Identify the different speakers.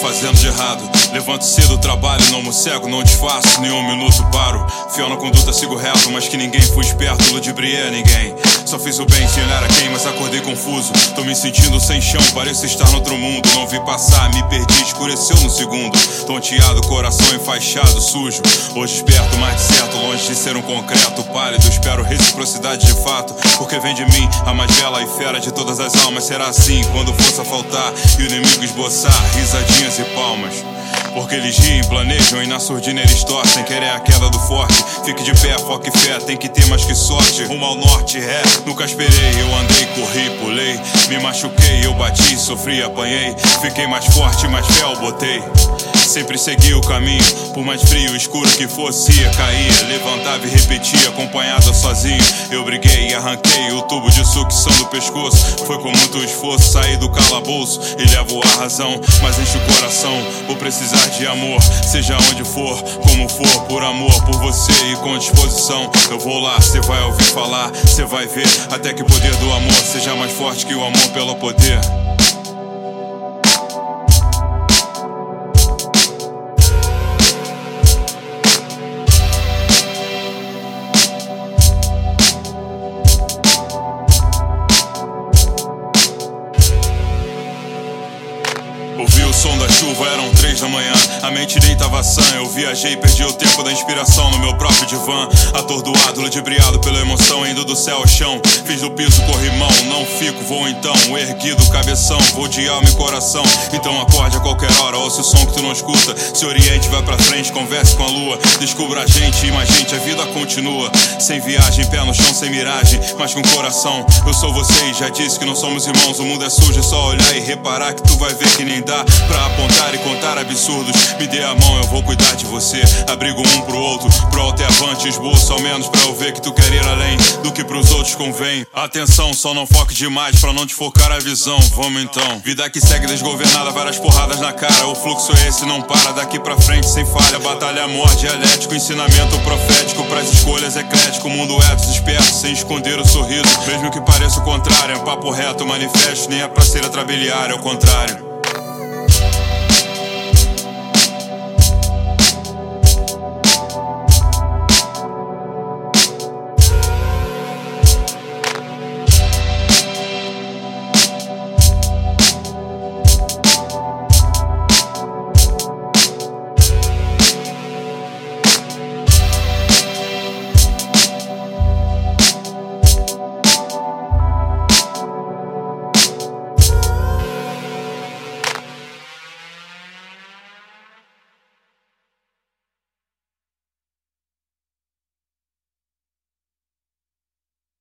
Speaker 1: fazendo de errado. Levanto cedo, trabalho, não me cego, não disfarço, nenhum minuto paro. Fiel na conduta, sigo reto, mas que ninguém fui esperto, ludibriei ninguém. Só fiz o bem sem olhar a quem, mas acordei confuso. Tô me sentindo sem chão, pareço estar no outro mundo. Não vi passar, me perdi, escureceu no segundo. Tonteado, coração enfaixado, sujo. Hoje esperto, mais de certo, longe de ser um concreto pálido. Espero reciprocidade de fato, porque vem de mim a mais bela e fera de todas as almas. Será assim quando força faltar e o inimigo esboçar e palmas. Porque eles riem, planejam e na surdina eles torcem. Querem a queda do forte. Fique de pé, foque fé, tem que ter mais que sorte. Rumo ao norte, ré. Nunca esperei, eu andei, corri, pulei. Me machuquei, eu bati, sofri, apanhei. Fiquei mais forte, mais fé eu botei. Sempre segui o caminho, por mais frio, escuro que fosse, cair, levantava e repetia, acompanhado sozinho. Eu briguei pescoço. Foi com muito esforço sair do calabouço e levo a razão, mas enche o coração. Vou precisar de amor, seja onde for, como for, por amor, por você e com disposição. Eu vou lá, cê vai ouvir falar, cê vai ver, até que o poder do amor seja mais forte que o amor pelo poder. Som da chuva, eram três da manhã. A mente deitava sã. Eu viajei, perdi o tempo da inspiração no meu próprio divã. Atordoado, ludibriado pela emoção, indo do céu ao chão. Fiz do piso corrimão, não fico, vou então. Erguido, cabeção, vou de alma e coração. Então acorde a qualquer hora, ouça o som que tu não escuta. Se oriente, vai pra frente, converse com a lua. Descubra a gente e mais gente, a vida continua. Sem viagem, pé no chão, sem miragem, mas com coração. Eu sou você e já disse que não somos irmãos. O mundo é sujo, é só olhar e reparar que tu vai ver que nem dá pra apontar e contar absurdos. Me dê a mão, eu vou cuidar de você. Abrigo um pro outro, pro alto e avante. Esboço ao menos pra eu ver que tu quer ir além do que pros outros convém. Atenção, só não foque demais pra não te focar a visão. Vamos então. Vida que segue desgovernada, várias porradas na cara. O fluxo é esse, não para daqui pra frente sem falha. Batalha, amor, dialético, ensinamento profético. Pras escolhas eclético, o mundo é desesperto, sem esconder o sorriso. Mesmo que pareça o contrário, é papo reto, manifesto, nem é pra ser atrabiliar, é o contrário.